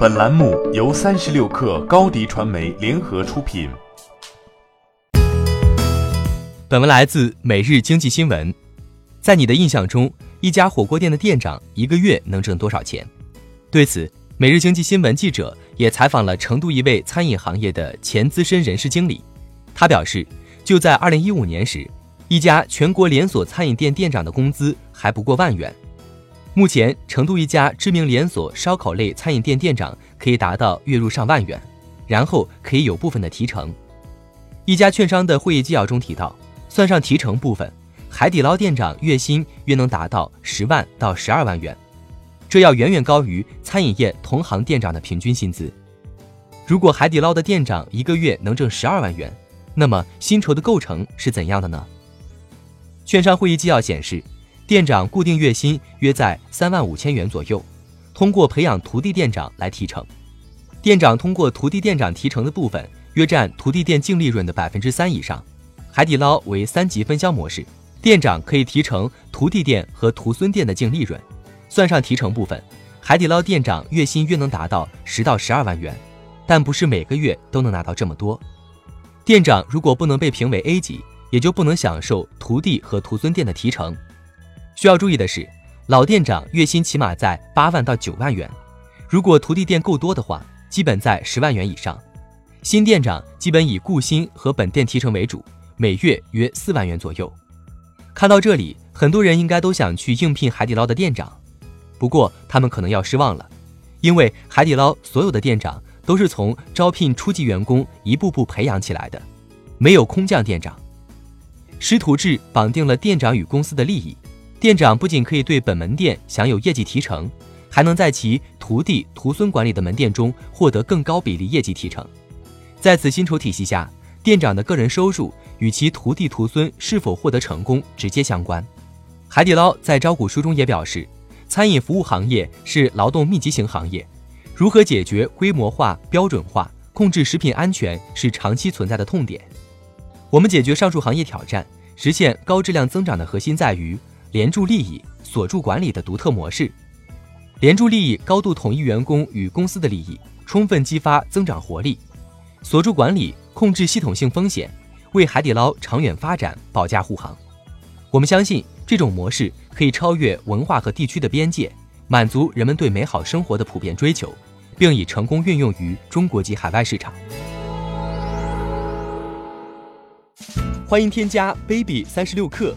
本栏目由三十六氪高低传媒联合出品。本文来自《每日经济新闻》。在你的印象中，一家火锅店的店长一个月能挣多少钱？对此，《每日经济新闻》记者也采访了成都一位餐饮行业的前资深人事经理。他表示，就在二零一五年时，一家全国连锁餐饮店店长的工资还不过万元。目前，成都一家知名连锁烧烤类餐饮店店长可以达到月入上万元，然后可以有部分的提成。一家券商的会议纪要中提到，算上提成部分，海底捞店长月薪约能达到十万到十二万元，这要远远高于餐饮业同行店长的平均薪资。如果海底捞的店长一个月能挣十二万元，那么薪酬的构成是怎样的呢？券商会议纪要显示。店长固定月薪约在三万五千元左右，通过培养徒弟店长来提成。店长通过徒弟店长提成的部分约占徒弟店净利润的百分之三以上。海底捞为三级分销模式，店长可以提成徒弟店和徒孙店的净利润。算上提成部分，海底捞店长月薪约能达到十到十二万元，但不是每个月都能拿到这么多。店长如果不能被评为 A 级，也就不能享受徒弟和徒孙店的提成。需要注意的是，老店长月薪起码在八万到九万元，如果徒弟店够多的话，基本在十万元以上。新店长基本以雇薪和本店提成为主，每月约四万元左右。看到这里，很多人应该都想去应聘海底捞的店长，不过他们可能要失望了，因为海底捞所有的店长都是从招聘初级员工一步步培养起来的，没有空降店长。师徒制绑定了店长与公司的利益。店长不仅可以对本门店享有业绩提成，还能在其徒弟徒孙管理的门店中获得更高比例业绩提成。在此薪酬体系下，店长的个人收入与其徒弟徒孙是否获得成功直接相关。海底捞在招股书中也表示，餐饮服务行业是劳动密集型行业，如何解决规模化、标准化、控制食品安全是长期存在的痛点。我们解决上述行业挑战，实现高质量增长的核心在于。连住利益、锁住管理的独特模式，连住利益高度统一员工与公司的利益，充分激发增长活力；锁住管理，控制系统性风险，为海底捞长远发展保驾护航。我们相信这种模式可以超越文化和地区的边界，满足人们对美好生活的普遍追求，并已成功运用于中国及海外市场。欢迎添加 baby 三十六克。